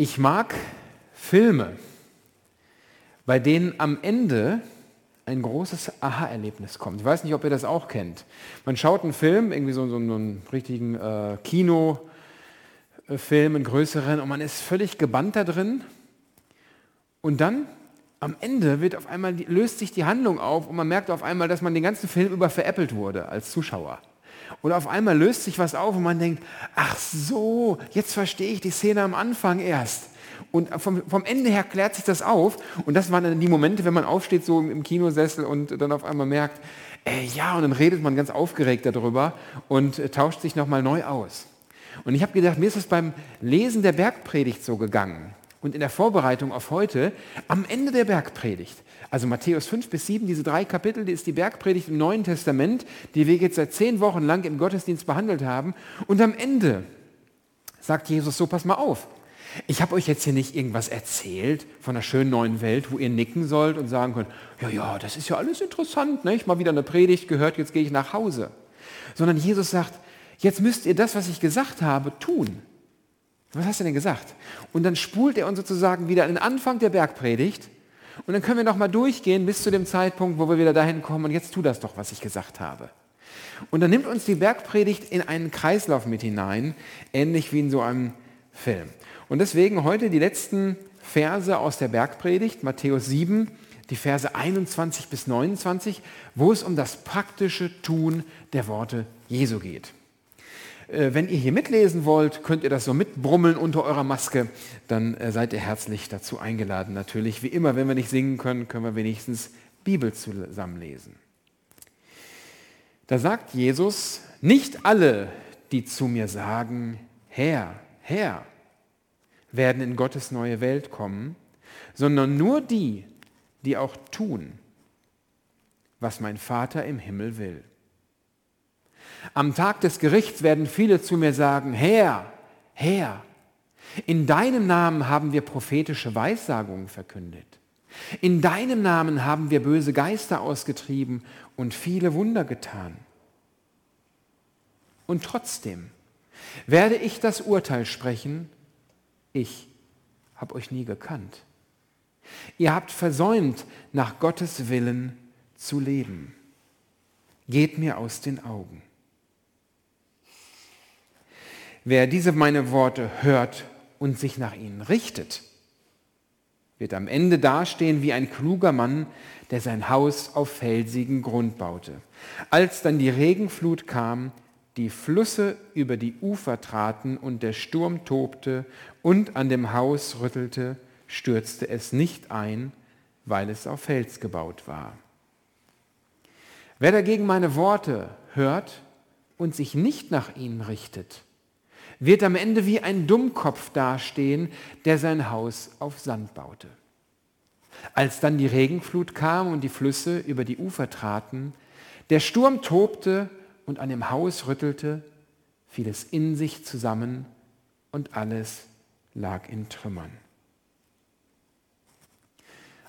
Ich mag Filme, bei denen am Ende ein großes Aha-Erlebnis kommt. Ich weiß nicht, ob ihr das auch kennt. Man schaut einen Film, irgendwie so, so, einen richtigen äh, Kinofilm, einen größeren, und man ist völlig gebannt da drin. Und dann am Ende wird auf einmal, löst sich die Handlung auf und man merkt auf einmal, dass man den ganzen Film über veräppelt wurde als Zuschauer. Und auf einmal löst sich was auf und man denkt, ach so, jetzt verstehe ich die Szene am Anfang erst. Und vom, vom, Ende her klärt sich das auf. Und das waren dann die Momente, wenn man aufsteht so im Kinosessel und dann auf einmal merkt, äh, ja, und dann redet man ganz aufgeregt darüber und äh, tauscht sich nochmal neu aus. Und ich habe gedacht, mir ist es beim Lesen der Bergpredigt so gegangen und in der Vorbereitung auf heute, am Ende der Bergpredigt, also Matthäus 5 bis 7, diese drei Kapitel, die ist die Bergpredigt im Neuen Testament, die wir jetzt seit zehn Wochen lang im Gottesdienst behandelt haben. Und am Ende sagt Jesus so, pass mal auf. Ich habe euch jetzt hier nicht irgendwas erzählt von einer schönen neuen Welt, wo ihr nicken sollt und sagen könnt, ja, ja, das ist ja alles interessant, ne? ich mal wieder eine Predigt gehört, jetzt gehe ich nach Hause. Sondern Jesus sagt, jetzt müsst ihr das, was ich gesagt habe, tun. Was hast du denn gesagt? Und dann spult er uns sozusagen wieder an den Anfang der Bergpredigt und dann können wir nochmal durchgehen bis zu dem Zeitpunkt, wo wir wieder dahin kommen und jetzt tu das doch, was ich gesagt habe. Und dann nimmt uns die Bergpredigt in einen Kreislauf mit hinein, ähnlich wie in so einem Film. Und deswegen heute die letzten Verse aus der Bergpredigt, Matthäus 7, die Verse 21 bis 29, wo es um das praktische Tun der Worte Jesu geht. Äh, wenn ihr hier mitlesen wollt, könnt ihr das so mitbrummeln unter eurer Maske, dann äh, seid ihr herzlich dazu eingeladen. Natürlich, wie immer, wenn wir nicht singen können, können wir wenigstens Bibel zusammenlesen. Da sagt Jesus, nicht alle, die zu mir sagen, Herr, Herr, werden in Gottes neue Welt kommen, sondern nur die, die auch tun, was mein Vater im Himmel will. Am Tag des Gerichts werden viele zu mir sagen, Herr, Herr, in deinem Namen haben wir prophetische Weissagungen verkündet. In deinem Namen haben wir böse Geister ausgetrieben und viele Wunder getan. Und trotzdem werde ich das Urteil sprechen, ich habe euch nie gekannt. Ihr habt versäumt, nach Gottes Willen zu leben. Geht mir aus den Augen. Wer diese meine Worte hört und sich nach ihnen richtet, wird am Ende dastehen wie ein kluger Mann, der sein Haus auf felsigen Grund baute. Als dann die Regenflut kam, die Flüsse über die Ufer traten und der Sturm tobte und an dem Haus rüttelte, stürzte es nicht ein, weil es auf Fels gebaut war. Wer dagegen meine Worte hört und sich nicht nach ihnen richtet, wird am Ende wie ein Dummkopf dastehen, der sein Haus auf Sand baute. Als dann die Regenflut kam und die Flüsse über die Ufer traten, der Sturm tobte und an dem Haus rüttelte, fiel es in sich zusammen und alles lag in Trümmern.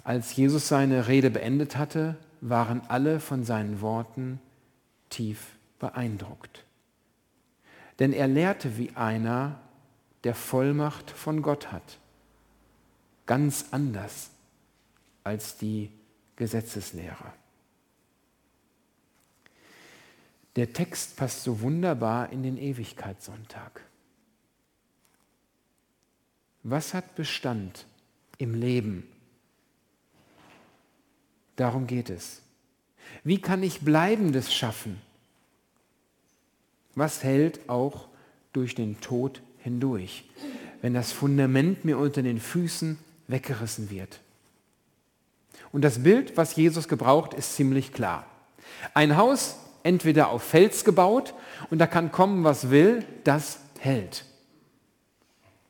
Als Jesus seine Rede beendet hatte, waren alle von seinen Worten tief beeindruckt denn er lehrte wie einer, der Vollmacht von Gott hat. Ganz anders als die Gesetzeslehrer. Der Text passt so wunderbar in den Ewigkeitssonntag. Was hat Bestand im Leben? Darum geht es. Wie kann ich Bleibendes schaffen? Was hält auch durch den Tod hindurch, wenn das Fundament mir unter den Füßen weggerissen wird? Und das Bild, was Jesus gebraucht, ist ziemlich klar. Ein Haus entweder auf Fels gebaut und da kann kommen, was will, das hält.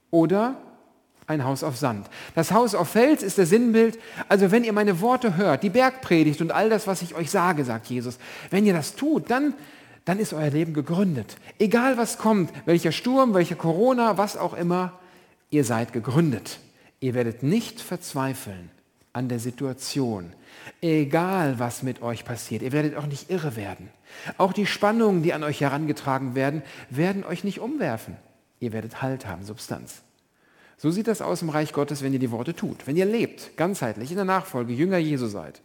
Oder ein Haus auf Sand. Das Haus auf Fels ist der Sinnbild, also wenn ihr meine Worte hört, die Bergpredigt und all das, was ich euch sage, sagt Jesus, wenn ihr das tut, dann dann ist euer Leben gegründet. Egal was kommt, welcher Sturm, welcher Corona, was auch immer, ihr seid gegründet. Ihr werdet nicht verzweifeln an der Situation. Egal was mit euch passiert, ihr werdet auch nicht irre werden. Auch die Spannungen, die an euch herangetragen werden, werden euch nicht umwerfen. Ihr werdet Halt haben, Substanz. So sieht das aus im Reich Gottes, wenn ihr die Worte tut. Wenn ihr lebt, ganzheitlich, in der Nachfolge, Jünger Jesu seid.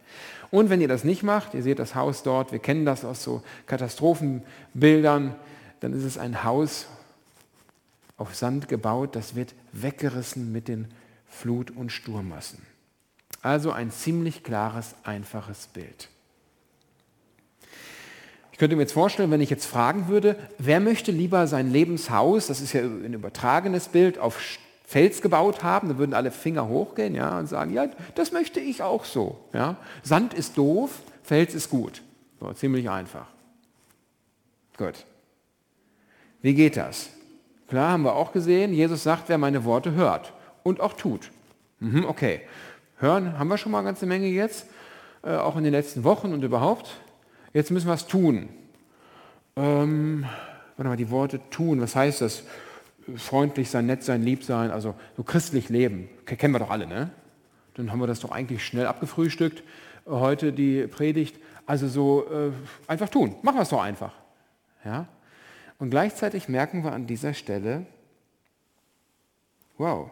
Und wenn ihr das nicht macht, ihr seht das Haus dort, wir kennen das aus so Katastrophenbildern, dann ist es ein Haus auf Sand gebaut, das wird weggerissen mit den Flut- und Sturmmassen. Also ein ziemlich klares, einfaches Bild. Ich könnte mir jetzt vorstellen, wenn ich jetzt fragen würde, wer möchte lieber sein Lebenshaus, das ist ja ein übertragenes Bild, auf Fels gebaut haben, dann würden alle Finger hochgehen ja, und sagen, ja, das möchte ich auch so. Ja. Sand ist doof, Fels ist gut. So, ziemlich einfach. Gut. Wie geht das? Klar, haben wir auch gesehen, Jesus sagt, wer meine Worte hört und auch tut. Mhm, okay. Hören haben wir schon mal eine ganze Menge jetzt, äh, auch in den letzten Wochen und überhaupt. Jetzt müssen wir es tun. Ähm, warte mal, die Worte tun, was heißt das? Freundlich sein, nett sein, lieb sein, also so christlich leben. Kennen wir doch alle, ne? Dann haben wir das doch eigentlich schnell abgefrühstückt, äh, heute die Predigt. Also so äh, einfach tun. Machen wir es doch einfach. Ja? Und gleichzeitig merken wir an dieser Stelle, wow,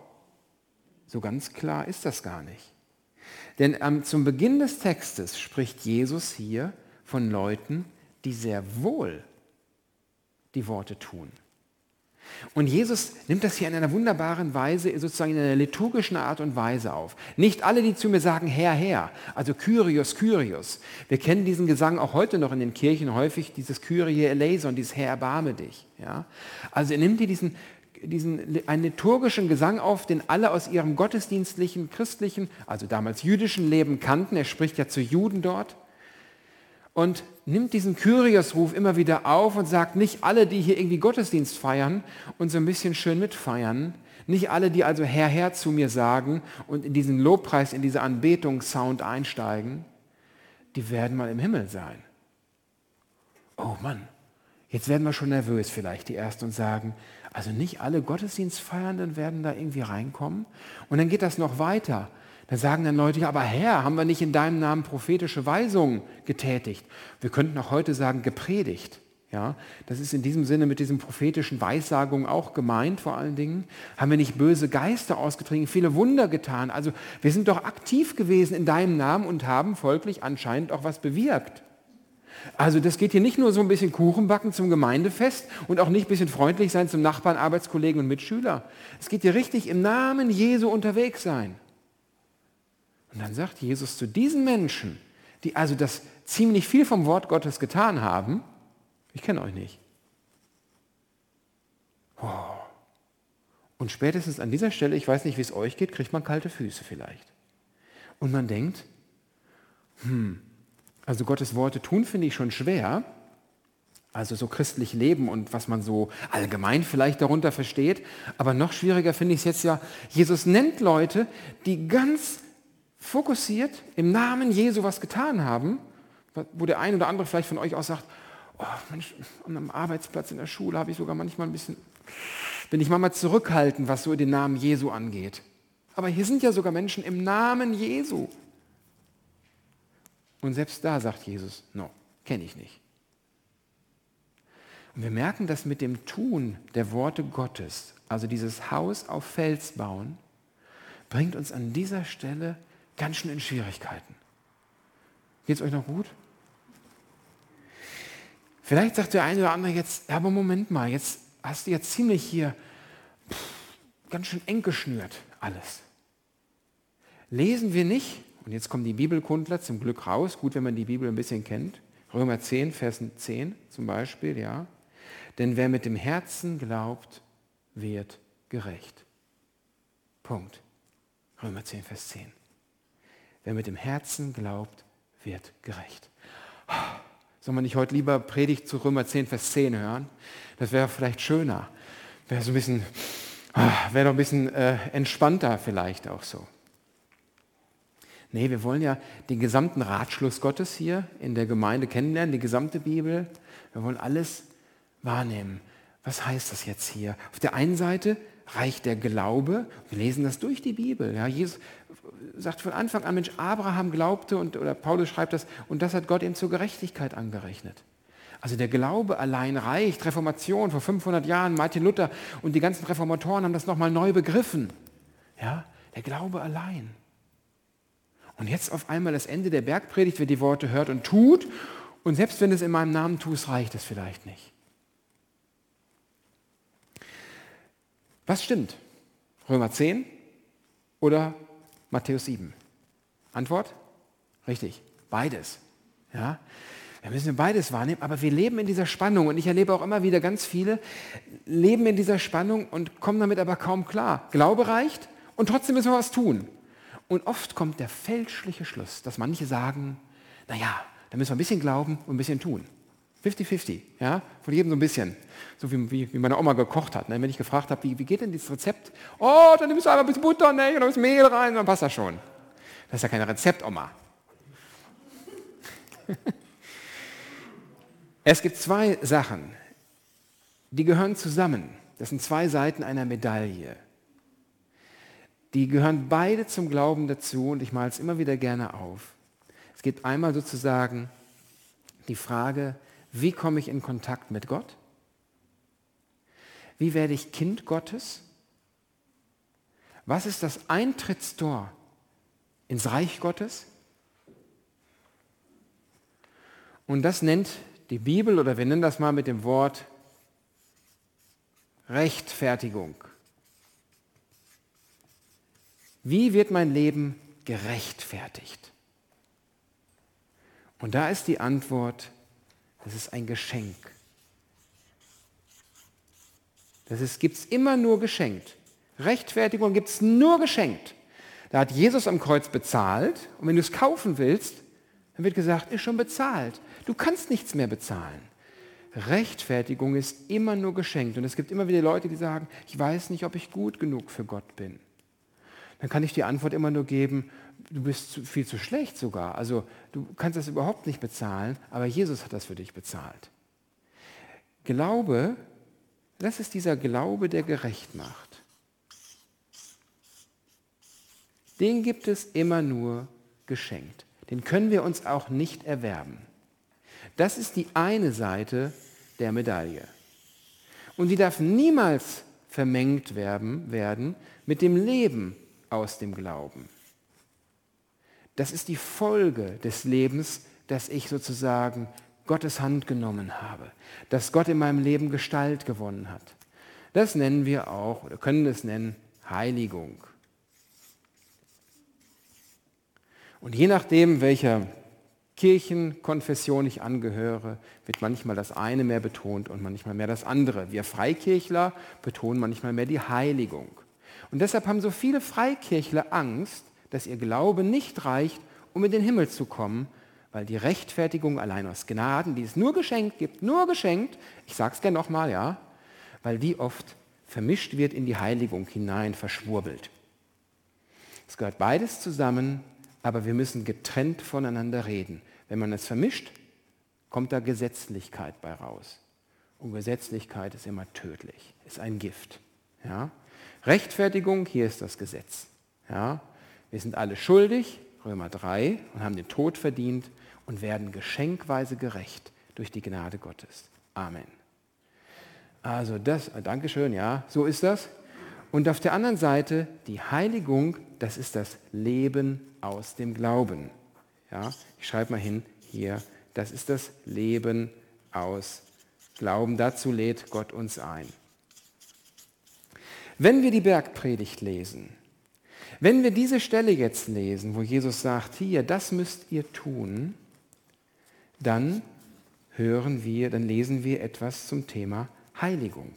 so ganz klar ist das gar nicht. Denn ähm, zum Beginn des Textes spricht Jesus hier von Leuten, die sehr wohl die Worte tun. Und Jesus nimmt das hier in einer wunderbaren Weise, sozusagen in einer liturgischen Art und Weise auf. Nicht alle, die zu mir sagen, Herr, Herr, also Kyrios, Kyrios. Wir kennen diesen Gesang auch heute noch in den Kirchen häufig, dieses Kyrie eleison, dieses Herr, erbarme dich. Ja? Also er nimmt hier diesen, diesen, einen liturgischen Gesang auf, den alle aus ihrem gottesdienstlichen, christlichen, also damals jüdischen Leben kannten. Er spricht ja zu Juden dort und nimmt diesen Kyrios-Ruf immer wieder auf und sagt, nicht alle, die hier irgendwie Gottesdienst feiern und so ein bisschen schön mitfeiern, nicht alle, die also Herr, Herr zu mir sagen und in diesen Lobpreis, in diese Anbetungssound einsteigen, die werden mal im Himmel sein. Oh Mann, jetzt werden wir schon nervös vielleicht, die Ersten, und sagen, also nicht alle Gottesdienstfeiernden werden da irgendwie reinkommen. Und dann geht das noch weiter. Dann sagen dann Leute, ja, aber Herr, haben wir nicht in deinem Namen prophetische Weisungen getätigt? Wir könnten auch heute sagen, gepredigt. Ja, das ist in diesem Sinne mit diesen prophetischen Weissagungen auch gemeint, vor allen Dingen. Haben wir nicht böse Geister ausgetrieben, viele Wunder getan? Also wir sind doch aktiv gewesen in deinem Namen und haben folglich anscheinend auch was bewirkt. Also das geht hier nicht nur so ein bisschen Kuchen backen zum Gemeindefest und auch nicht ein bisschen freundlich sein zum Nachbarn, Arbeitskollegen und Mitschüler. Es geht hier richtig im Namen Jesu unterwegs sein. Und dann sagt Jesus zu diesen Menschen, die also das ziemlich viel vom Wort Gottes getan haben, ich kenne euch nicht. Oh. Und spätestens an dieser Stelle, ich weiß nicht, wie es euch geht, kriegt man kalte Füße vielleicht. Und man denkt, hm, also Gottes Worte tun finde ich schon schwer. Also so christlich leben und was man so allgemein vielleicht darunter versteht. Aber noch schwieriger finde ich es jetzt ja, Jesus nennt Leute, die ganz fokussiert im Namen Jesu was getan haben, wo der ein oder andere vielleicht von euch auch sagt, oh Mensch, am Arbeitsplatz in der Schule habe ich sogar manchmal ein bisschen, bin ich manchmal zurückhaltend, was so den Namen Jesu angeht. Aber hier sind ja sogar Menschen im Namen Jesu. Und selbst da sagt Jesus, no, kenne ich nicht. Und wir merken das mit dem Tun der Worte Gottes, also dieses Haus auf Fels bauen, bringt uns an dieser Stelle ganz schön in Schwierigkeiten. Geht es euch noch gut? Vielleicht sagt der eine oder andere jetzt, aber Moment mal, jetzt hast du ja ziemlich hier pff, ganz schön eng geschnürt alles. Lesen wir nicht, und jetzt kommen die Bibelkundler zum Glück raus, gut, wenn man die Bibel ein bisschen kennt, Römer 10, Vers 10 zum Beispiel, ja. Denn wer mit dem Herzen glaubt, wird gerecht. Punkt. Römer 10, Vers 10. Wer mit dem Herzen glaubt, wird gerecht. Soll man nicht heute lieber Predigt zu Römer 10, Vers 10 hören? Das wäre vielleicht schöner. Wäre so ein bisschen, wäre doch ein bisschen äh, entspannter vielleicht auch so. Nee, wir wollen ja den gesamten Ratschluss Gottes hier in der Gemeinde kennenlernen, die gesamte Bibel. Wir wollen alles wahrnehmen. Was heißt das jetzt hier? Auf der einen Seite reicht der Glaube, wir lesen das durch die Bibel. Ja, Jesus sagt von Anfang an, Mensch, Abraham glaubte und, oder Paulus schreibt das, und das hat Gott ihm zur Gerechtigkeit angerechnet. Also der Glaube allein reicht. Reformation vor 500 Jahren, Martin Luther und die ganzen Reformatoren haben das nochmal neu begriffen. Ja, der Glaube allein. Und jetzt auf einmal das Ende der Bergpredigt, wer die Worte hört und tut. Und selbst wenn es in meinem Namen tust, reicht es vielleicht nicht. Was stimmt? Römer 10 oder Matthäus 7? Antwort? Richtig, beides. Ja? Da müssen wir beides wahrnehmen, aber wir leben in dieser Spannung und ich erlebe auch immer wieder ganz viele, leben in dieser Spannung und kommen damit aber kaum klar. Glaube reicht und trotzdem müssen wir was tun. Und oft kommt der fälschliche Schluss, dass manche sagen, naja, da müssen wir ein bisschen glauben und ein bisschen tun. 50-50, ja, von jedem so ein bisschen. So wie, wie, wie meine Oma gekocht hat. Ne? Wenn ich gefragt habe, wie, wie geht denn dieses Rezept? Oh, dann nimmst du einfach ein bisschen Butter ne? und ein bisschen Mehl rein, dann passt das schon. Das ist ja kein Rezept, Oma. es gibt zwei Sachen, die gehören zusammen. Das sind zwei Seiten einer Medaille. Die gehören beide zum Glauben dazu und ich male es immer wieder gerne auf. Es gibt einmal sozusagen die Frage, wie komme ich in Kontakt mit Gott? Wie werde ich Kind Gottes? Was ist das Eintrittstor ins Reich Gottes? Und das nennt die Bibel oder wir nennen das mal mit dem Wort Rechtfertigung. Wie wird mein Leben gerechtfertigt? Und da ist die Antwort, das ist ein Geschenk. Das gibt es immer nur geschenkt. Rechtfertigung gibt es nur geschenkt. Da hat Jesus am Kreuz bezahlt und wenn du es kaufen willst, dann wird gesagt, ist schon bezahlt. Du kannst nichts mehr bezahlen. Rechtfertigung ist immer nur geschenkt. Und es gibt immer wieder Leute, die sagen, ich weiß nicht, ob ich gut genug für Gott bin. Dann kann ich die Antwort immer nur geben, du bist viel zu schlecht sogar. Also du kannst das überhaupt nicht bezahlen, aber Jesus hat das für dich bezahlt. Glaube, das ist dieser Glaube, der gerecht macht. Den gibt es immer nur geschenkt. Den können wir uns auch nicht erwerben. Das ist die eine Seite der Medaille. Und die darf niemals vermengt werden, werden mit dem Leben aus dem Glauben. Das ist die Folge des Lebens, dass ich sozusagen Gottes Hand genommen habe, dass Gott in meinem Leben Gestalt gewonnen hat. Das nennen wir auch, oder können es nennen, Heiligung. Und je nachdem, welcher Kirchenkonfession ich angehöre, wird manchmal das eine mehr betont und manchmal mehr das andere. Wir Freikirchler betonen manchmal mehr die Heiligung. Und deshalb haben so viele Freikirchler Angst, dass ihr Glaube nicht reicht, um in den Himmel zu kommen, weil die Rechtfertigung allein aus Gnaden, die es nur geschenkt gibt, nur geschenkt, ich sage es gerne nochmal, ja, weil die oft vermischt wird in die Heiligung hinein, verschwurbelt. Es gehört beides zusammen, aber wir müssen getrennt voneinander reden. Wenn man es vermischt, kommt da Gesetzlichkeit bei raus. Und Gesetzlichkeit ist immer tödlich, ist ein Gift. Ja? Rechtfertigung, hier ist das Gesetz. Ja? Wir sind alle schuldig, Römer 3, und haben den Tod verdient und werden geschenkweise gerecht durch die Gnade Gottes. Amen. Also das, äh, Dankeschön, ja, so ist das. Und auf der anderen Seite die Heiligung, das ist das Leben aus dem Glauben. Ja, ich schreibe mal hin hier, das ist das Leben aus Glauben. Dazu lädt Gott uns ein. Wenn wir die Bergpredigt lesen, wenn wir diese Stelle jetzt lesen, wo Jesus sagt, hier, das müsst ihr tun, dann hören wir, dann lesen wir etwas zum Thema Heiligung.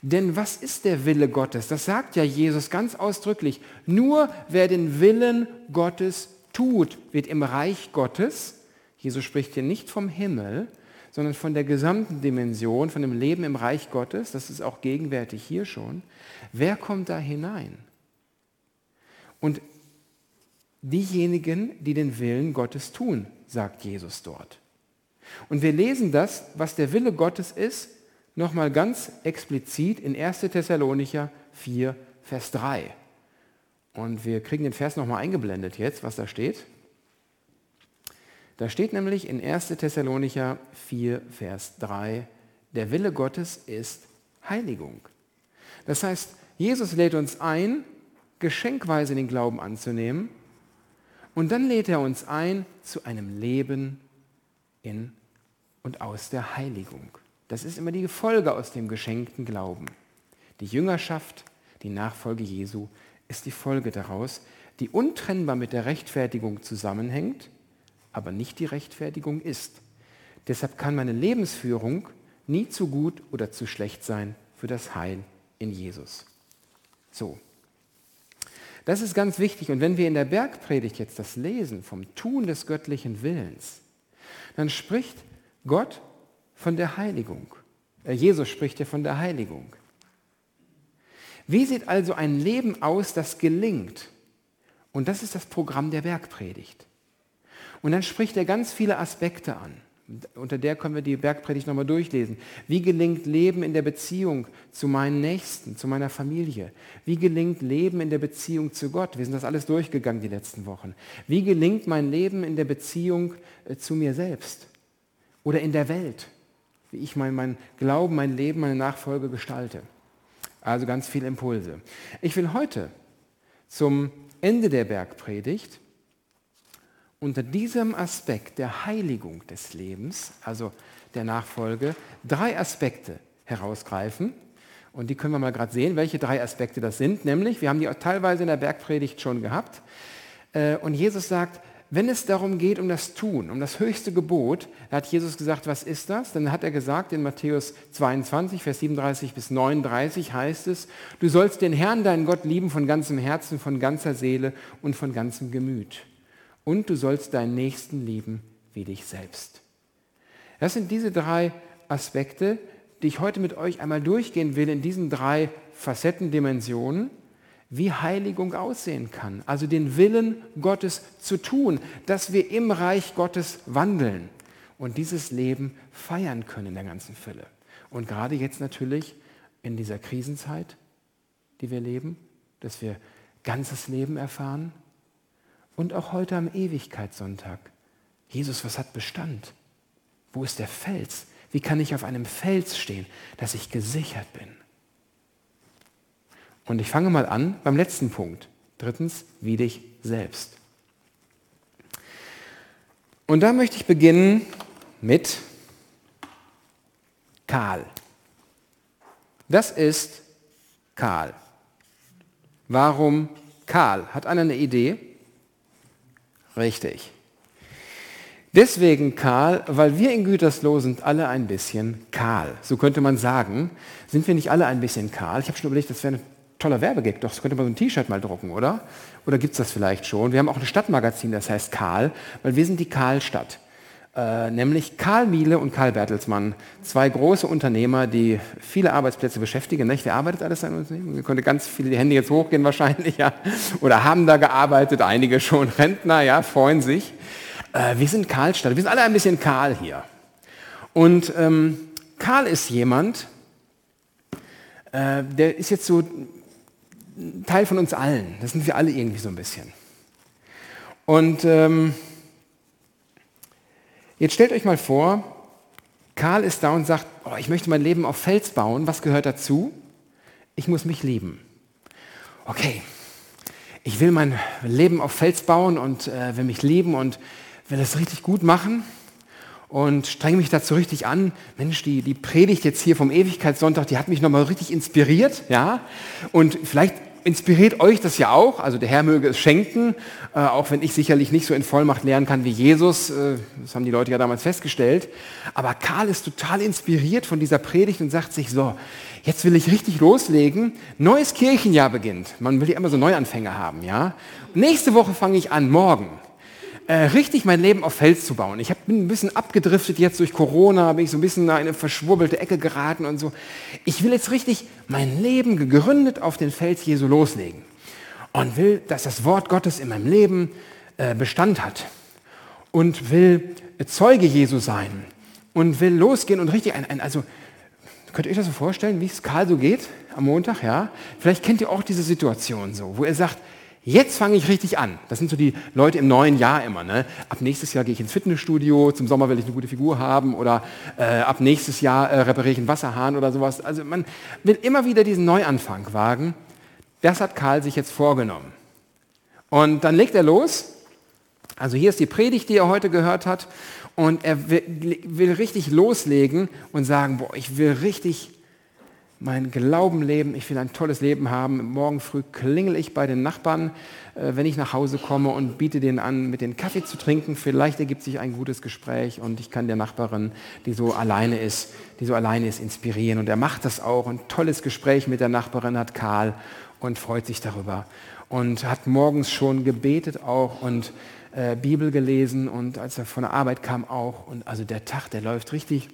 Denn was ist der Wille Gottes? Das sagt ja Jesus ganz ausdrücklich. Nur wer den Willen Gottes tut, wird im Reich Gottes, Jesus spricht hier nicht vom Himmel, sondern von der gesamten Dimension, von dem Leben im Reich Gottes, das ist auch gegenwärtig hier schon. Wer kommt da hinein? Und diejenigen, die den Willen Gottes tun, sagt Jesus dort. Und wir lesen das, was der Wille Gottes ist, nochmal ganz explizit in 1. Thessalonicher 4, Vers 3. Und wir kriegen den Vers nochmal eingeblendet jetzt, was da steht. Da steht nämlich in 1. Thessalonicher 4, Vers 3, der Wille Gottes ist Heiligung. Das heißt, Jesus lädt uns ein, geschenkweise den Glauben anzunehmen. Und dann lädt er uns ein zu einem Leben in und aus der Heiligung. Das ist immer die Folge aus dem geschenkten Glauben. Die Jüngerschaft, die Nachfolge Jesu ist die Folge daraus, die untrennbar mit der Rechtfertigung zusammenhängt, aber nicht die Rechtfertigung ist. Deshalb kann meine Lebensführung nie zu gut oder zu schlecht sein für das Heil in Jesus. So. Das ist ganz wichtig. Und wenn wir in der Bergpredigt jetzt das lesen vom Tun des göttlichen Willens, dann spricht Gott von der Heiligung. Äh, Jesus spricht ja von der Heiligung. Wie sieht also ein Leben aus, das gelingt? Und das ist das Programm der Bergpredigt. Und dann spricht er ganz viele Aspekte an. Unter der können wir die Bergpredigt nochmal durchlesen. Wie gelingt Leben in der Beziehung zu meinen Nächsten, zu meiner Familie? Wie gelingt Leben in der Beziehung zu Gott? Wir sind das alles durchgegangen die letzten Wochen. Wie gelingt mein Leben in der Beziehung äh, zu mir selbst oder in der Welt? Wie ich mein, mein Glauben, mein Leben, meine Nachfolge gestalte. Also ganz viele Impulse. Ich will heute zum Ende der Bergpredigt unter diesem Aspekt der Heiligung des Lebens, also der Nachfolge, drei Aspekte herausgreifen. Und die können wir mal gerade sehen, welche drei Aspekte das sind. Nämlich, wir haben die teilweise in der Bergpredigt schon gehabt. Äh, und Jesus sagt, wenn es darum geht, um das Tun, um das höchste Gebot, da hat Jesus gesagt, was ist das? Dann hat er gesagt in Matthäus 22, Vers 37 bis 39 heißt es, du sollst den Herrn, deinen Gott, lieben von ganzem Herzen, von ganzer Seele und von ganzem Gemüt. Und du sollst deinen Nächsten lieben wie dich selbst. Das sind diese drei Aspekte, die ich heute mit euch einmal durchgehen will in diesen drei Facetten, Dimensionen wie Heiligung aussehen kann. Also den Willen Gottes zu tun, dass wir im Reich Gottes wandeln und dieses Leben feiern können in der ganzen Fülle. Und gerade jetzt natürlich in dieser Krisenzeit, die wir leben, dass wir ganzes Leben erfahren. Und auch heute am Ewigkeitssonntag. Jesus, was hat Bestand? Wo ist der Fels? Wie kann ich auf einem Fels stehen, dass ich gesichert bin? Und ich fange mal an beim letzten Punkt. Drittens, wie dich selbst. Und da möchte ich beginnen mit Karl. Das ist Karl. Warum Karl? Hat einer eine Idee? Richtig. Deswegen Karl, weil wir in Gütersloh sind alle ein bisschen kahl. So könnte man sagen. Sind wir nicht alle ein bisschen kahl? Ich habe schon überlegt, das wäre eine toller Werbegag, doch, das könnte man so ein T-Shirt mal drucken, oder? Oder gibt es das vielleicht schon? Wir haben auch ein Stadtmagazin, das heißt Karl, weil wir sind die Karlstadt. Äh, nämlich Karl Miele und Karl Bertelsmann, zwei große Unternehmer, die viele Arbeitsplätze beschäftigen. Nicht? Wer arbeitet alles an Unternehmen? Wir können ganz viele die Hände jetzt hochgehen wahrscheinlich, ja. Oder haben da gearbeitet, einige schon Rentner, ja, freuen sich. Äh, wir sind Karlstadt, wir sind alle ein bisschen Karl hier. Und ähm, Karl ist jemand, äh, der ist jetzt so Teil von uns allen. Das sind wir alle irgendwie so ein bisschen. Und ähm, jetzt stellt euch mal vor, Karl ist da und sagt, oh, ich möchte mein Leben auf Fels bauen. Was gehört dazu? Ich muss mich lieben. Okay, ich will mein Leben auf Fels bauen und äh, will mich lieben und will es richtig gut machen und strenge mich dazu richtig an. Mensch, die, die Predigt jetzt hier vom Ewigkeitssonntag, die hat mich nochmal richtig inspiriert, ja. Und vielleicht inspiriert euch das ja auch. Also der Herr möge es schenken, äh, auch wenn ich sicherlich nicht so in Vollmacht lernen kann wie Jesus. Äh, das haben die Leute ja damals festgestellt. Aber Karl ist total inspiriert von dieser Predigt und sagt sich so, jetzt will ich richtig loslegen. Neues Kirchenjahr beginnt. Man will ja immer so Neuanfänge haben, ja. nächste Woche fange ich an, morgen äh, richtig mein Leben auf Fels zu bauen. Ich hab, bin ein bisschen abgedriftet jetzt durch Corona, bin ich so ein bisschen in eine verschwurbelte Ecke geraten und so. Ich will jetzt richtig mein Leben gegründet auf den Fels Jesu loslegen und will, dass das Wort Gottes in meinem Leben äh, Bestand hat und will Zeuge Jesu sein und will losgehen und richtig ein, ein also Könnt ihr euch das so vorstellen, wie es Karl so geht am Montag? Ja? Vielleicht kennt ihr auch diese Situation so, wo er sagt, Jetzt fange ich richtig an. Das sind so die Leute im neuen Jahr immer. Ne? Ab nächstes Jahr gehe ich ins Fitnessstudio, zum Sommer will ich eine gute Figur haben oder äh, ab nächstes Jahr äh, repariere ich einen Wasserhahn oder sowas. Also man will immer wieder diesen Neuanfang wagen. das hat Karl sich jetzt vorgenommen. Und dann legt er los. Also hier ist die Predigt, die er heute gehört hat. Und er will, will richtig loslegen und sagen, boah, ich will richtig mein Glauben leben, ich will ein tolles Leben haben. Morgen früh klingel ich bei den Nachbarn, äh, wenn ich nach Hause komme und biete denen an, mit den Kaffee zu trinken. Vielleicht ergibt sich ein gutes Gespräch und ich kann der Nachbarin, die so alleine ist, die so alleine ist, inspirieren. Und er macht das auch. Ein tolles Gespräch mit der Nachbarin hat Karl und freut sich darüber. Und hat morgens schon gebetet auch und äh, Bibel gelesen und als er von der Arbeit kam auch. Und also der Tag, der läuft richtig,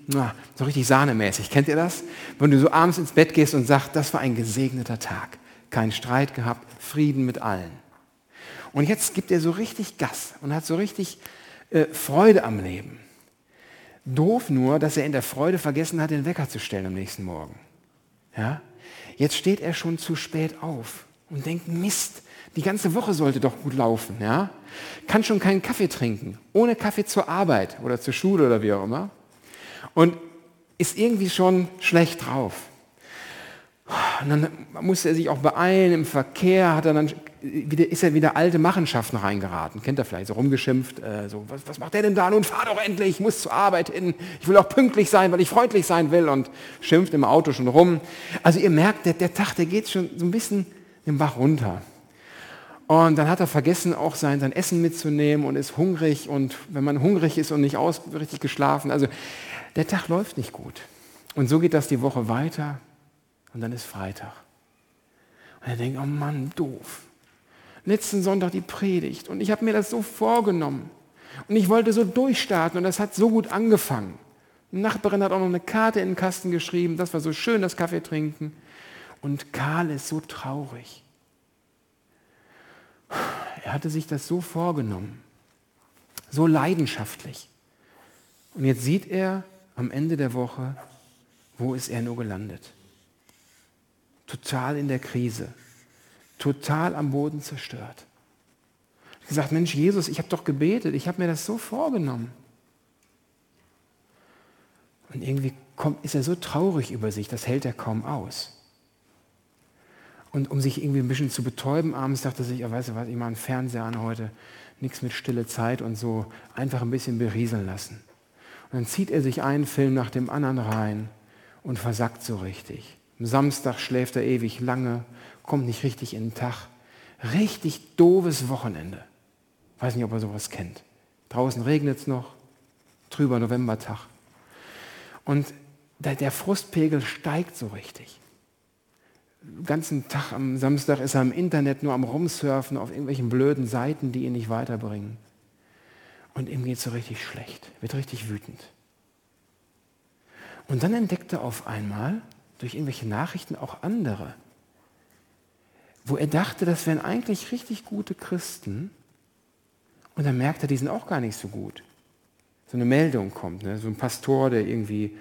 so richtig sahnemäßig. Kennt ihr das? Wenn du so abends ins Bett gehst und sagst, das war ein gesegneter Tag. Kein Streit gehabt, Frieden mit allen. Und jetzt gibt er so richtig Gas und hat so richtig äh, Freude am Leben. Doof nur, dass er in der Freude vergessen hat, den Wecker zu stellen am nächsten Morgen. Ja? Jetzt steht er schon zu spät auf und denkt, Mist, die ganze Woche sollte doch gut laufen. Ja? Kann schon keinen Kaffee trinken, ohne Kaffee zur Arbeit oder zur Schule oder wie auch immer. Und ist irgendwie schon schlecht drauf. Und dann musste er sich auch beeilen im Verkehr, hat er dann wieder, ist er wieder alte Machenschaften reingeraten. Kennt er vielleicht, so rumgeschimpft, äh, so, was, was macht der denn da? Nun fahr doch endlich, ich muss zur Arbeit hin, ich will auch pünktlich sein, weil ich freundlich sein will und schimpft im Auto schon rum. Also ihr merkt, der, der Tag, der geht schon so ein bisschen den Bach runter. Und dann hat er vergessen, auch sein, sein Essen mitzunehmen und ist hungrig. Und wenn man hungrig ist und nicht aus, richtig geschlafen, also der Tag läuft nicht gut. Und so geht das die Woche weiter und dann ist Freitag. Und er denkt, oh Mann, doof. Letzten Sonntag die Predigt und ich habe mir das so vorgenommen. Und ich wollte so durchstarten und das hat so gut angefangen. Die Nachbarin hat auch noch eine Karte in den Kasten geschrieben, das war so schön, das Kaffee trinken. Und Karl ist so traurig. Er hatte sich das so vorgenommen, so leidenschaftlich. Und jetzt sieht er am Ende der Woche, wo ist er nur gelandet? Total in der Krise, total am Boden zerstört. Er gesagt, Mensch, Jesus, ich habe doch gebetet, ich habe mir das so vorgenommen. Und irgendwie kommt, ist er so traurig über sich, das hält er kaum aus. Und um sich irgendwie ein bisschen zu betäuben abends, dachte sich, ja, weißt du was, ich mache einen Fernseher an heute, nichts mit stille Zeit und so, einfach ein bisschen berieseln lassen. Und dann zieht er sich einen Film nach dem anderen rein und versackt so richtig. Am Samstag schläft er ewig lange, kommt nicht richtig in den Tag. Richtig doofes Wochenende. Weiß nicht, ob er sowas kennt. Draußen regnet es noch, trüber Novembertag. Und der Frustpegel steigt so richtig ganzen Tag am Samstag ist er im Internet nur am Rumsurfen auf irgendwelchen blöden Seiten, die ihn nicht weiterbringen. Und ihm geht es so richtig schlecht, wird richtig wütend. Und dann entdeckt er auf einmal durch irgendwelche Nachrichten auch andere, wo er dachte, das wären eigentlich richtig gute Christen. Und dann merkt er, die sind auch gar nicht so gut. So eine Meldung kommt, ne? so ein Pastor, der irgendwie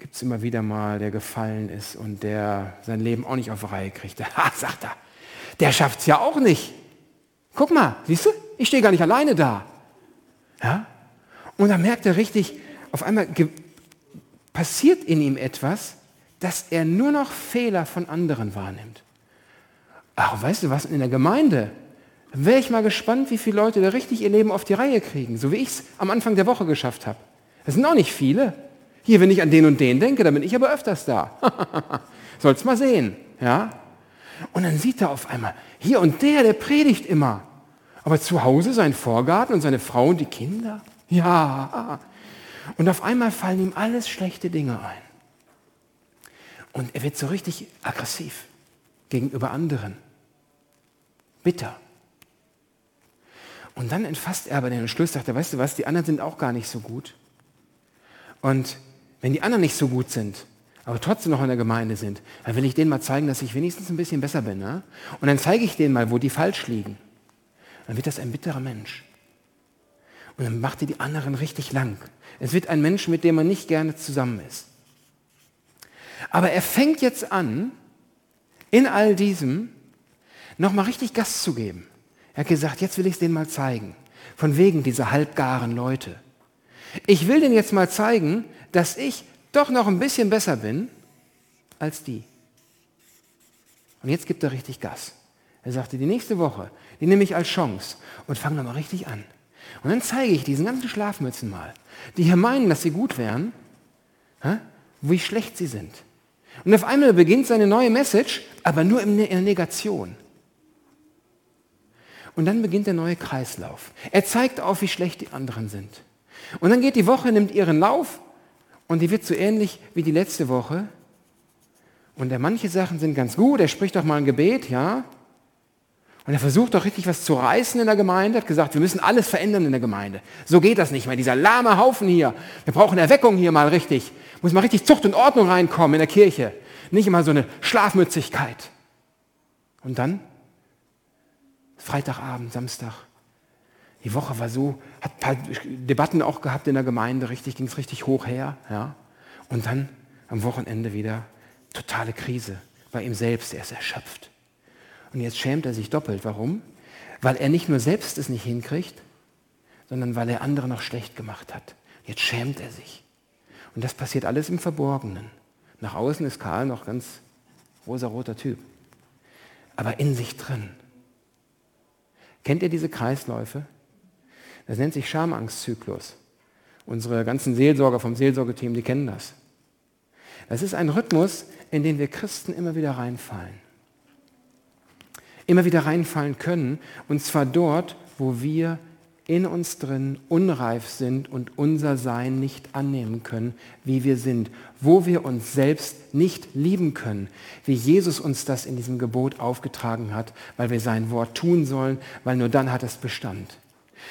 gibt es immer wieder mal, der gefallen ist und der sein Leben auch nicht auf die Reihe kriegt. Ha, sagt er, der schafft es ja auch nicht. Guck mal, siehst du, ich stehe gar nicht alleine da. Ja? Und dann merkt er richtig, auf einmal passiert in ihm etwas, dass er nur noch Fehler von anderen wahrnimmt. Ach, weißt du was, in der Gemeinde wäre ich mal gespannt, wie viele Leute da richtig ihr Leben auf die Reihe kriegen, so wie ich es am Anfang der Woche geschafft habe. Das sind auch nicht viele. Hier, wenn ich an den und den denke, dann bin ich aber öfters da. Soll's mal sehen, ja? Und dann sieht er auf einmal, hier und der, der predigt immer. Aber zu Hause sein Vorgarten und seine Frau und die Kinder? Ja. Und auf einmal fallen ihm alles schlechte Dinge ein. Und er wird so richtig aggressiv gegenüber anderen. Bitter. Und dann entfasst er aber den Entschluss, sagt er, weißt du was, die anderen sind auch gar nicht so gut. Und wenn die anderen nicht so gut sind, aber trotzdem noch in der Gemeinde sind, dann will ich denen mal zeigen, dass ich wenigstens ein bisschen besser bin. Ne? Und dann zeige ich denen mal, wo die falsch liegen. Dann wird das ein bitterer Mensch. Und dann macht er die anderen richtig lang. Es wird ein Mensch, mit dem man nicht gerne zusammen ist. Aber er fängt jetzt an, in all diesem nochmal richtig Gas zu geben. Er hat gesagt, jetzt will ich es denen mal zeigen. Von wegen dieser halbgaren Leute. Ich will denen jetzt mal zeigen, dass ich doch noch ein bisschen besser bin als die. Und jetzt gibt er richtig Gas. Er sagte, die nächste Woche, die nehme ich als Chance und fange nochmal richtig an. Und dann zeige ich diesen ganzen Schlafmützen mal, die hier meinen, dass sie gut wären, wie schlecht sie sind. Und auf einmal beginnt seine neue Message, aber nur in der Negation. Und dann beginnt der neue Kreislauf. Er zeigt auf, wie schlecht die anderen sind. Und dann geht die Woche, nimmt ihren Lauf und die wird so ähnlich wie die letzte Woche. Und er, manche Sachen sind ganz gut, er spricht auch mal ein Gebet, ja. Und er versucht doch richtig was zu reißen in der Gemeinde, hat gesagt, wir müssen alles verändern in der Gemeinde. So geht das nicht mehr, dieser lahme Haufen hier. Wir brauchen Erweckung hier mal richtig. Muss mal richtig Zucht und Ordnung reinkommen in der Kirche. Nicht immer so eine Schlafmützigkeit. Und dann, Freitagabend, Samstag, die Woche war so, hat ein paar Debatten auch gehabt in der Gemeinde, richtig, ging es richtig hoch her. Ja? Und dann am Wochenende wieder totale Krise bei ihm selbst, er ist erschöpft. Und jetzt schämt er sich doppelt. Warum? Weil er nicht nur selbst es nicht hinkriegt, sondern weil er andere noch schlecht gemacht hat. Jetzt schämt er sich. Und das passiert alles im Verborgenen. Nach außen ist Karl noch ganz rosaroter Typ. Aber in sich drin. Kennt ihr diese Kreisläufe? Das nennt sich Schamangstzyklus. Unsere ganzen Seelsorger vom Seelsorgeteam, die kennen das. Das ist ein Rhythmus, in den wir Christen immer wieder reinfallen. Immer wieder reinfallen können, und zwar dort, wo wir in uns drin unreif sind und unser Sein nicht annehmen können, wie wir sind, wo wir uns selbst nicht lieben können, wie Jesus uns das in diesem Gebot aufgetragen hat, weil wir sein Wort tun sollen, weil nur dann hat es Bestand.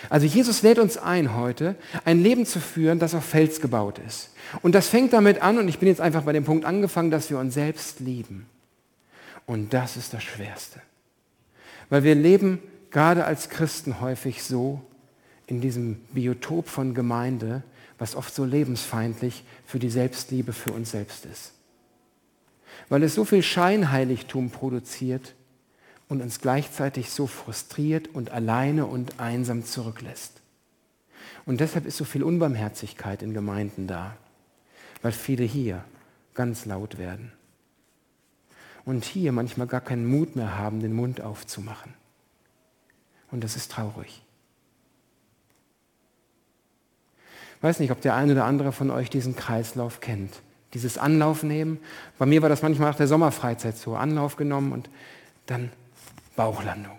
Also Jesus lädt uns ein heute, ein Leben zu führen, das auf Fels gebaut ist. Und das fängt damit an, und ich bin jetzt einfach bei dem Punkt angefangen, dass wir uns selbst lieben. Und das ist das Schwerste. Weil wir leben gerade als Christen häufig so in diesem Biotop von Gemeinde, was oft so lebensfeindlich für die Selbstliebe für uns selbst ist. Weil es so viel Scheinheiligtum produziert, und uns gleichzeitig so frustriert und alleine und einsam zurücklässt. Und deshalb ist so viel Unbarmherzigkeit in Gemeinden da, weil viele hier ganz laut werden und hier manchmal gar keinen Mut mehr haben, den Mund aufzumachen. Und das ist traurig. Ich weiß nicht, ob der eine oder andere von euch diesen Kreislauf kennt. Dieses Anlauf nehmen. Bei mir war das manchmal nach der Sommerfreizeit so. Anlauf genommen und dann Bauchlandung.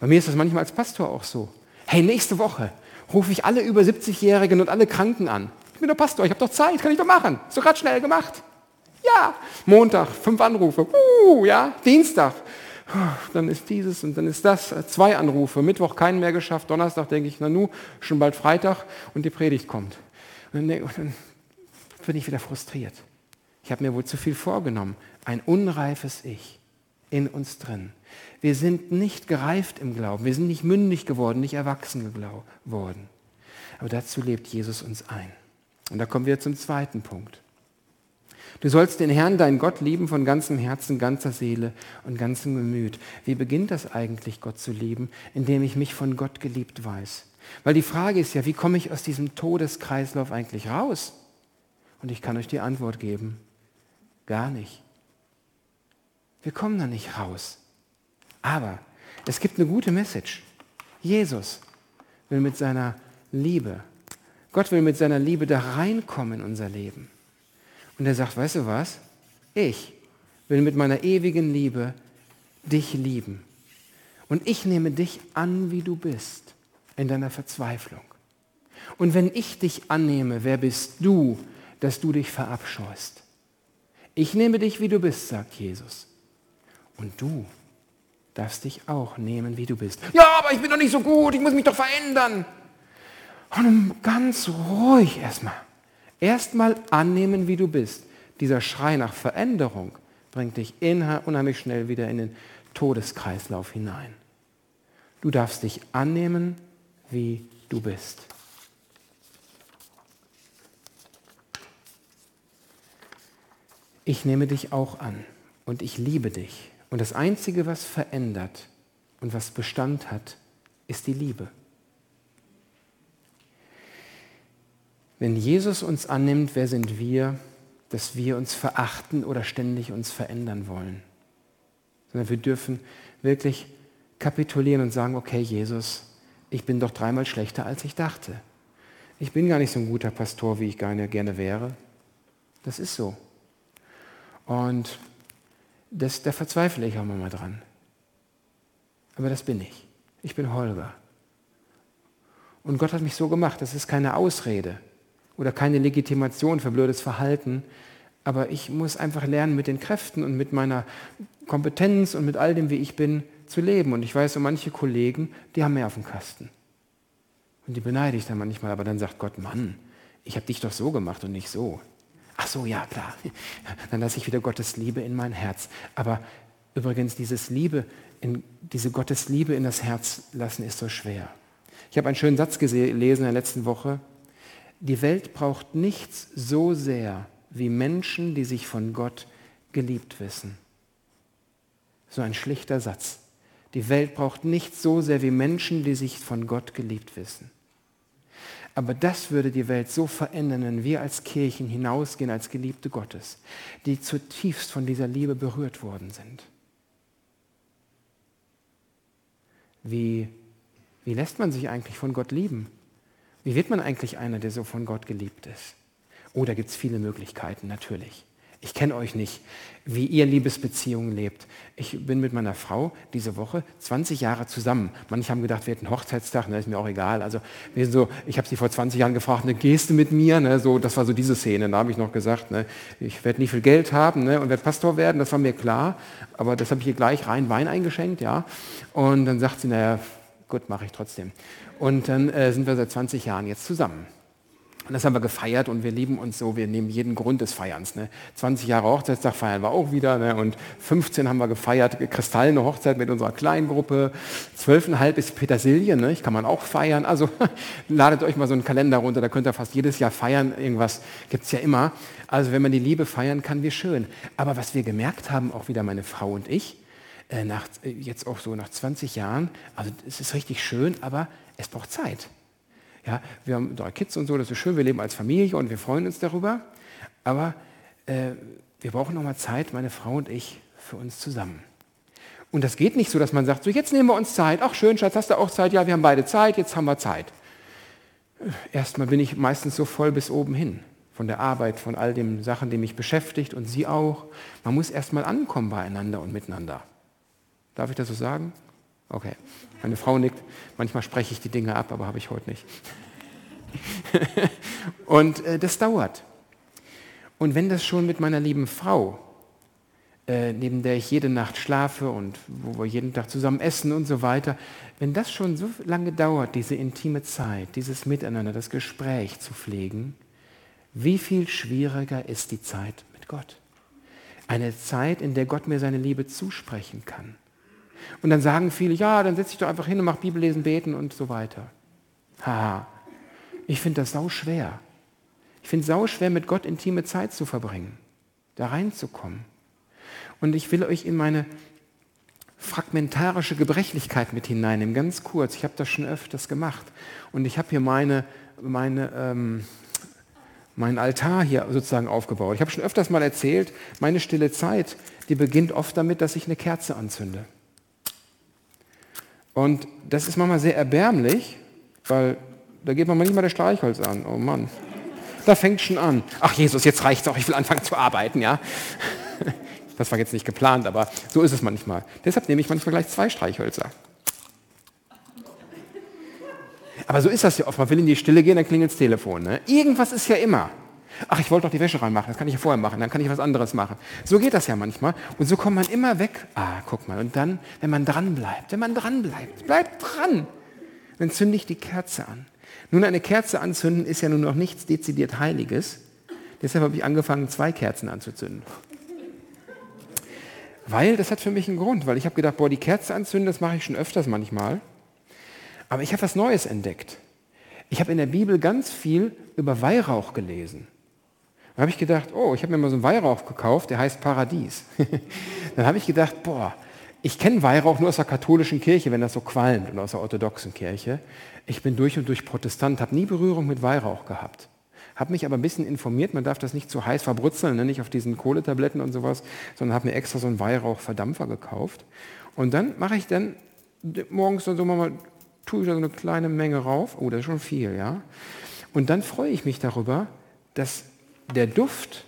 Bei mir ist das manchmal als Pastor auch so. Hey, nächste Woche rufe ich alle über 70-Jährigen und alle Kranken an. Ich bin der Pastor, ich habe doch Zeit, kann ich doch machen. Doch gerade schnell gemacht. Ja, Montag, fünf Anrufe. Uh, ja, Dienstag. Dann ist dieses und dann ist das. Zwei Anrufe. Mittwoch keinen mehr geschafft. Donnerstag denke ich, na nu, schon bald Freitag und die Predigt kommt. Und dann bin ich wieder frustriert. Ich habe mir wohl zu viel vorgenommen. Ein unreifes Ich in uns drin. Wir sind nicht gereift im Glauben, wir sind nicht mündig geworden, nicht erwachsen geworden. Aber dazu lebt Jesus uns ein. Und da kommen wir zum zweiten Punkt. Du sollst den Herrn, deinen Gott, lieben von ganzem Herzen, ganzer Seele und ganzem Gemüt. Wie beginnt das eigentlich, Gott zu lieben? Indem ich mich von Gott geliebt weiß. Weil die Frage ist ja, wie komme ich aus diesem Todeskreislauf eigentlich raus? Und ich kann euch die Antwort geben. Gar nicht. Wir kommen da nicht raus. Aber es gibt eine gute Message. Jesus will mit seiner Liebe, Gott will mit seiner Liebe da reinkommen in unser Leben. Und er sagt, weißt du was? Ich will mit meiner ewigen Liebe dich lieben. Und ich nehme dich an, wie du bist, in deiner Verzweiflung. Und wenn ich dich annehme, wer bist du, dass du dich verabscheust? Ich nehme dich, wie du bist, sagt Jesus. Und du darfst dich auch nehmen, wie du bist. Ja, aber ich bin doch nicht so gut, ich muss mich doch verändern. Und ganz ruhig erstmal. Erstmal annehmen, wie du bist. Dieser Schrei nach Veränderung bringt dich unheimlich schnell wieder in den Todeskreislauf hinein. Du darfst dich annehmen, wie du bist. Ich nehme dich auch an und ich liebe dich und das Einzige, was verändert und was Bestand hat, ist die Liebe. Wenn Jesus uns annimmt, wer sind wir, dass wir uns verachten oder ständig uns verändern wollen? sondern wir dürfen wirklich kapitulieren und sagen, okay Jesus, ich bin doch dreimal schlechter, als ich dachte. Ich bin gar nicht so ein guter Pastor, wie ich gerne wäre. Das ist so. Und das, da verzweifle ich auch mal dran. Aber das bin ich. Ich bin Holger. Und Gott hat mich so gemacht. Das ist keine Ausrede oder keine Legitimation für blödes Verhalten. Aber ich muss einfach lernen, mit den Kräften und mit meiner Kompetenz und mit all dem, wie ich bin, zu leben. Und ich weiß, so manche Kollegen, die haben mehr auf dem Kasten. Und die beneide ich dann manchmal. Aber dann sagt Gott, Mann, ich habe dich doch so gemacht und nicht so. Ach so, ja, klar. Dann lasse ich wieder Gottes Liebe in mein Herz. Aber übrigens, dieses Liebe in, diese Gottes Liebe in das Herz lassen ist so schwer. Ich habe einen schönen Satz gelesen in der letzten Woche. Die Welt braucht nichts so sehr wie Menschen, die sich von Gott geliebt wissen. So ein schlichter Satz. Die Welt braucht nichts so sehr wie Menschen, die sich von Gott geliebt wissen. Aber das würde die Welt so verändern, wenn wir als Kirchen hinausgehen als Geliebte Gottes, die zutiefst von dieser Liebe berührt worden sind. Wie, wie lässt man sich eigentlich von Gott lieben? Wie wird man eigentlich einer, der so von Gott geliebt ist? Oh, da gibt es viele Möglichkeiten, natürlich. Ich kenne euch nicht, wie ihr Liebesbeziehungen lebt. Ich bin mit meiner Frau diese Woche 20 Jahre zusammen. Manche haben gedacht, wir hätten Hochzeitstag, ne, ist mir auch egal. Also wir sind so, ich habe sie vor 20 Jahren gefragt, ne, gehst du mit mir? Ne, so, das war so diese Szene. Da habe ich noch gesagt, ne, ich werde nicht viel Geld haben ne, und werde Pastor werden, das war mir klar. Aber das habe ich ihr gleich rein Wein eingeschenkt, ja. Und dann sagt sie, naja, gut, mache ich trotzdem. Und dann äh, sind wir seit 20 Jahren jetzt zusammen. Und das haben wir gefeiert und wir lieben uns so, wir nehmen jeden Grund des Feierns. Ne? 20 Jahre Hochzeitstag feiern wir auch wieder ne? und 15 haben wir gefeiert, kristallene Hochzeit mit unserer kleinen Gruppe, 12,5 ist Petersilie, ne? kann man auch feiern. Also ladet euch mal so einen Kalender runter, da könnt ihr fast jedes Jahr feiern, irgendwas gibt es ja immer. Also wenn man die Liebe feiern kann, wie schön. Aber was wir gemerkt haben, auch wieder meine Frau und ich, äh, nach, äh, jetzt auch so nach 20 Jahren, also es ist richtig schön, aber es braucht Zeit. Ja, wir haben drei Kids und so, das ist schön, wir leben als Familie und wir freuen uns darüber. Aber äh, wir brauchen nochmal Zeit, meine Frau und ich, für uns zusammen. Und das geht nicht so, dass man sagt, so jetzt nehmen wir uns Zeit. Ach schön, Schatz, hast du auch Zeit? Ja, wir haben beide Zeit, jetzt haben wir Zeit. Erstmal bin ich meistens so voll bis oben hin von der Arbeit, von all den Sachen, die mich beschäftigt und sie auch. Man muss erstmal ankommen beieinander und miteinander. Darf ich das so sagen? Okay. Meine Frau nickt. Manchmal spreche ich die Dinge ab, aber habe ich heute nicht. und äh, das dauert. Und wenn das schon mit meiner lieben Frau, äh, neben der ich jede Nacht schlafe und wo wir jeden Tag zusammen essen und so weiter, wenn das schon so lange dauert, diese intime Zeit, dieses Miteinander, das Gespräch zu pflegen, wie viel schwieriger ist die Zeit mit Gott? Eine Zeit, in der Gott mir seine Liebe zusprechen kann und dann sagen viele, ja, dann setz dich doch einfach hin und mach Bibellesen, beten und so weiter. Haha, ich finde das sau schwer. Ich finde es sau schwer, mit Gott intime Zeit zu verbringen, da reinzukommen. Und ich will euch in meine fragmentarische Gebrechlichkeit mit hineinnehmen, ganz kurz. Ich habe das schon öfters gemacht. Und ich habe hier meine, meine, ähm, meinen Altar hier sozusagen aufgebaut. Ich habe schon öfters mal erzählt, meine stille Zeit, die beginnt oft damit, dass ich eine Kerze anzünde. Und das ist manchmal sehr erbärmlich, weil da geht man nicht mal das Streichholz an. Oh Mann. Da fängt schon an. Ach Jesus, jetzt reicht's auch, ich will anfangen zu arbeiten, ja. Das war jetzt nicht geplant, aber so ist es manchmal. Deshalb nehme ich manchmal gleich zwei Streichhölzer. Aber so ist das ja oft. Man will in die Stille gehen, dann klingelt das Telefon. Ne? Irgendwas ist ja immer. Ach, ich wollte doch die Wäsche reinmachen, das kann ich ja vorher machen, dann kann ich was anderes machen. So geht das ja manchmal. Und so kommt man immer weg. Ah, guck mal. Und dann, wenn man dran bleibt, wenn man dran bleibt, bleibt dran, dann zünde ich die Kerze an. Nun, eine Kerze anzünden ist ja nun noch nichts dezidiert Heiliges. Deshalb habe ich angefangen, zwei Kerzen anzuzünden. Weil, das hat für mich einen Grund, weil ich habe gedacht, boah, die Kerze anzünden, das mache ich schon öfters manchmal. Aber ich habe was Neues entdeckt. Ich habe in der Bibel ganz viel über Weihrauch gelesen. Dann habe ich gedacht, oh, ich habe mir mal so einen Weihrauch gekauft, der heißt Paradies. dann habe ich gedacht, boah, ich kenne Weihrauch nur aus der katholischen Kirche, wenn das so qualmt, und aus der orthodoxen Kirche. Ich bin durch und durch Protestant, habe nie Berührung mit Weihrauch gehabt. Habe mich aber ein bisschen informiert, man darf das nicht zu heiß verbrutzeln, ne? nicht auf diesen Kohletabletten und sowas, sondern habe mir extra so einen Weihrauchverdampfer gekauft. Und dann mache ich dann morgens so mal, tue ich da so eine kleine Menge rauf. Oh, das ist schon viel, ja. Und dann freue ich mich darüber, dass der Duft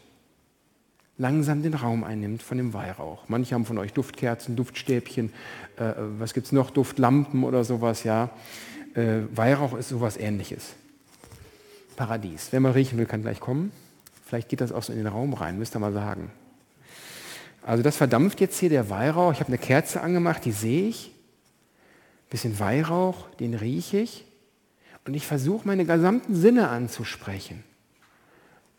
langsam den Raum einnimmt von dem Weihrauch. Manche haben von euch Duftkerzen, Duftstäbchen, äh, was gibt es noch, Duftlampen oder sowas, ja. Äh, Weihrauch ist sowas ähnliches. Paradies. Wer mal riechen will, kann gleich kommen. Vielleicht geht das auch so in den Raum rein, müsst ihr mal sagen. Also das verdampft jetzt hier der Weihrauch. Ich habe eine Kerze angemacht, die sehe ich. Ein bisschen Weihrauch, den rieche ich. Und ich versuche meine gesamten Sinne anzusprechen.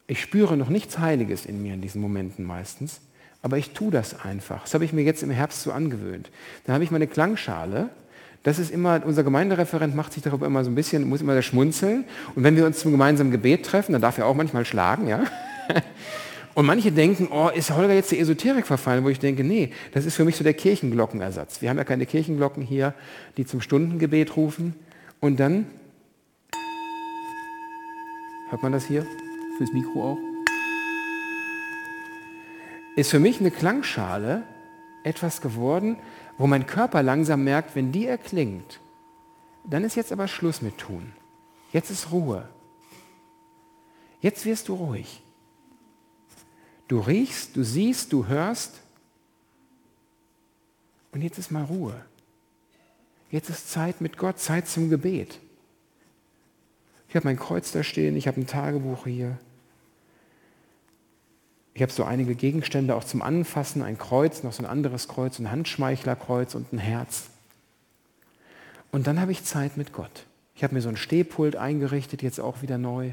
Ich spüre noch nichts Heiliges in mir in diesen Momenten meistens, aber ich tue das einfach. Das habe ich mir jetzt im Herbst so angewöhnt. Dann habe ich meine Klangschale. Das ist immer, unser Gemeindereferent macht sich darüber immer so ein bisschen, muss immer schmunzeln. Und wenn wir uns zum gemeinsamen Gebet treffen, dann darf er auch manchmal schlagen, ja. Und manche denken, oh, ist Holger jetzt der Esoterik verfallen, wo ich denke, nee, das ist für mich so der Kirchenglockenersatz. Wir haben ja keine Kirchenglocken hier, die zum Stundengebet rufen. Und dann, hört man das hier? Fürs Mikro auch, ist für mich eine Klangschale etwas geworden, wo mein Körper langsam merkt, wenn die erklingt, dann ist jetzt aber Schluss mit tun. Jetzt ist Ruhe. Jetzt wirst du ruhig. Du riechst, du siehst, du hörst und jetzt ist mal Ruhe. Jetzt ist Zeit mit Gott, Zeit zum Gebet. Ich habe mein Kreuz da stehen, ich habe ein Tagebuch hier. Ich habe so einige Gegenstände auch zum Anfassen, ein Kreuz, noch so ein anderes Kreuz, ein Handschmeichlerkreuz und ein Herz. Und dann habe ich Zeit mit Gott. Ich habe mir so ein Stehpult eingerichtet, jetzt auch wieder neu.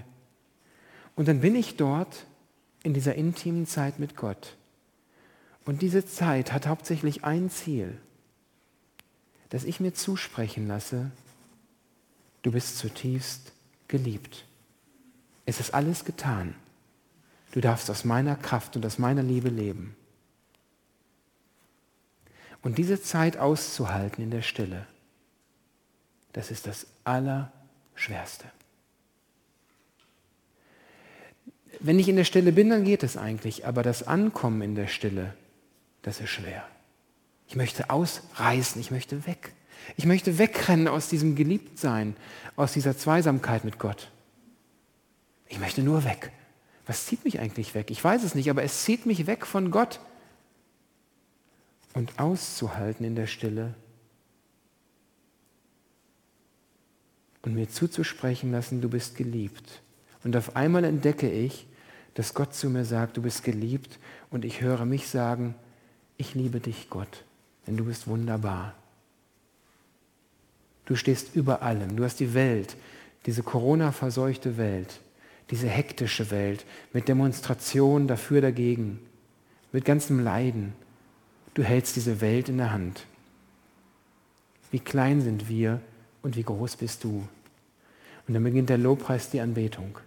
Und dann bin ich dort in dieser intimen Zeit mit Gott. Und diese Zeit hat hauptsächlich ein Ziel, dass ich mir zusprechen lasse, du bist zutiefst geliebt. Es ist alles getan. Du darfst aus meiner Kraft und aus meiner Liebe leben. Und diese Zeit auszuhalten in der Stille, das ist das Allerschwerste. Wenn ich in der Stille bin, dann geht es eigentlich, aber das Ankommen in der Stille, das ist schwer. Ich möchte ausreißen, ich möchte weg. Ich möchte wegrennen aus diesem Geliebtsein, aus dieser Zweisamkeit mit Gott. Ich möchte nur weg was zieht mich eigentlich weg? Ich weiß es nicht, aber es zieht mich weg von Gott. Und auszuhalten in der Stille und mir zuzusprechen lassen, du bist geliebt. Und auf einmal entdecke ich, dass Gott zu mir sagt, du bist geliebt und ich höre mich sagen, ich liebe dich Gott, denn du bist wunderbar. Du stehst über allem, du hast die Welt, diese Corona-verseuchte Welt diese hektische Welt mit Demonstrationen dafür, dagegen, mit ganzem Leiden. Du hältst diese Welt in der Hand. Wie klein sind wir und wie groß bist du. Und dann beginnt der Lobpreis, die Anbetung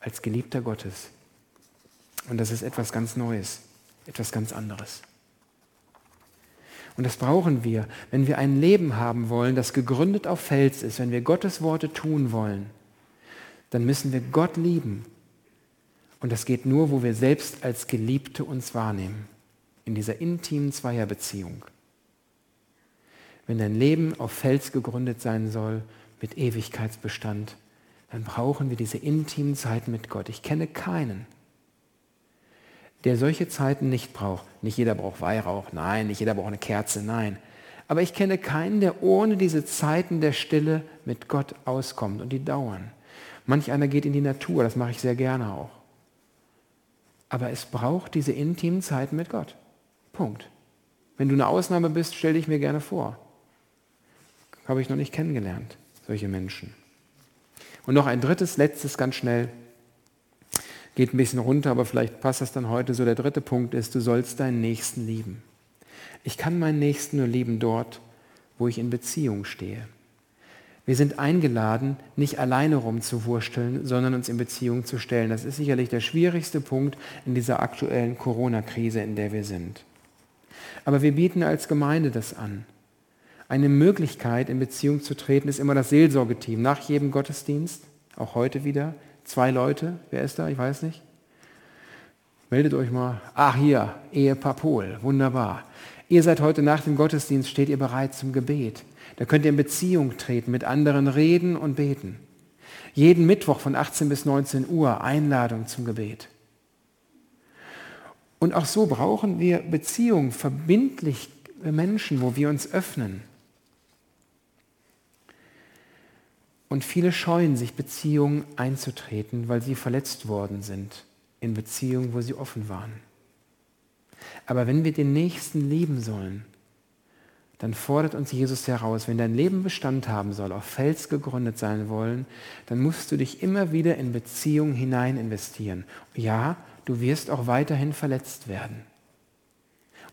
als Geliebter Gottes. Und das ist etwas ganz Neues, etwas ganz anderes. Und das brauchen wir, wenn wir ein Leben haben wollen, das gegründet auf Fels ist, wenn wir Gottes Worte tun wollen dann müssen wir Gott lieben. Und das geht nur, wo wir selbst als Geliebte uns wahrnehmen, in dieser intimen Zweierbeziehung. Wenn dein Leben auf Fels gegründet sein soll, mit Ewigkeitsbestand, dann brauchen wir diese intimen Zeiten mit Gott. Ich kenne keinen, der solche Zeiten nicht braucht. Nicht jeder braucht Weihrauch, nein, nicht jeder braucht eine Kerze, nein. Aber ich kenne keinen, der ohne diese Zeiten der Stille mit Gott auskommt und die dauern. Manch einer geht in die Natur, das mache ich sehr gerne auch. Aber es braucht diese intimen Zeiten mit Gott. Punkt. Wenn du eine Ausnahme bist, stell dich mir gerne vor. Habe ich noch nicht kennengelernt, solche Menschen. Und noch ein drittes, letztes ganz schnell. Geht ein bisschen runter, aber vielleicht passt das dann heute so. Der dritte Punkt ist, du sollst deinen Nächsten lieben. Ich kann meinen Nächsten nur lieben dort, wo ich in Beziehung stehe. Wir sind eingeladen, nicht alleine rumzuwursteln, sondern uns in Beziehung zu stellen. Das ist sicherlich der schwierigste Punkt in dieser aktuellen Corona-Krise, in der wir sind. Aber wir bieten als Gemeinde das an. Eine Möglichkeit, in Beziehung zu treten, ist immer das Seelsorgeteam. Nach jedem Gottesdienst, auch heute wieder, zwei Leute. Wer ist da? Ich weiß nicht. Meldet euch mal. Ach hier, Ehepaar Pol. Wunderbar. Ihr seid heute nach dem Gottesdienst, steht ihr bereit zum Gebet. Da könnt ihr in Beziehung treten, mit anderen reden und beten. Jeden Mittwoch von 18 bis 19 Uhr Einladung zum Gebet. Und auch so brauchen wir Beziehungen, verbindliche Menschen, wo wir uns öffnen. Und viele scheuen sich, Beziehungen einzutreten, weil sie verletzt worden sind in Beziehungen, wo sie offen waren. Aber wenn wir den Nächsten lieben sollen, dann fordert uns Jesus heraus, wenn dein Leben Bestand haben soll, auf Fels gegründet sein wollen, dann musst du dich immer wieder in Beziehungen hinein investieren. Ja, du wirst auch weiterhin verletzt werden.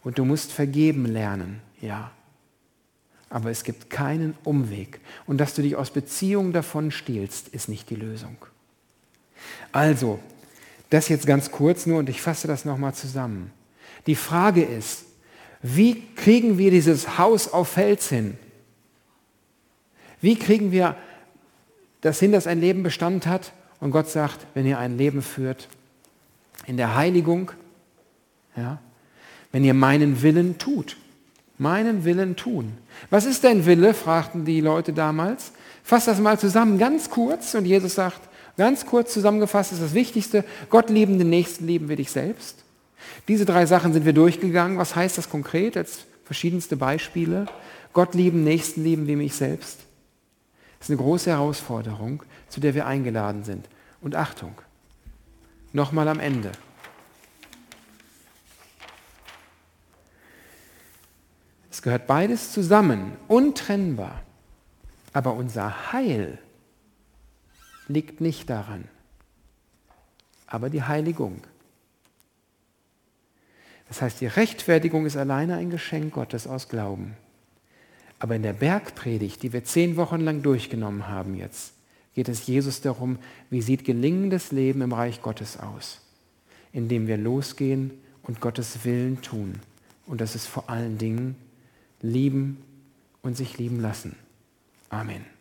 Und du musst vergeben lernen, ja. Aber es gibt keinen Umweg. Und dass du dich aus Beziehungen davon stiehlst, ist nicht die Lösung. Also, das jetzt ganz kurz nur und ich fasse das nochmal zusammen. Die Frage ist, wie kriegen wir dieses Haus auf Fels hin? Wie kriegen wir das hin, dass ein Leben Bestand hat und Gott sagt, wenn ihr ein Leben führt in der Heiligung, ja, wenn ihr meinen Willen tut, meinen Willen tun. Was ist dein Wille? fragten die Leute damals. Fass das mal zusammen, ganz kurz. Und Jesus sagt, ganz kurz zusammengefasst ist das Wichtigste, Gott lieben, den Nächsten lieben wir dich selbst. Diese drei Sachen sind wir durchgegangen. Was heißt das konkret als verschiedenste Beispiele? Gott lieben, Nächsten lieben wie mich selbst. Das ist eine große Herausforderung, zu der wir eingeladen sind. Und Achtung, nochmal am Ende. Es gehört beides zusammen, untrennbar. Aber unser Heil liegt nicht daran, aber die Heiligung. Das heißt, die Rechtfertigung ist alleine ein Geschenk Gottes aus Glauben. Aber in der Bergpredigt, die wir zehn Wochen lang durchgenommen haben jetzt, geht es Jesus darum, wie sieht gelingendes Leben im Reich Gottes aus, indem wir losgehen und Gottes Willen tun. Und das ist vor allen Dingen lieben und sich lieben lassen. Amen.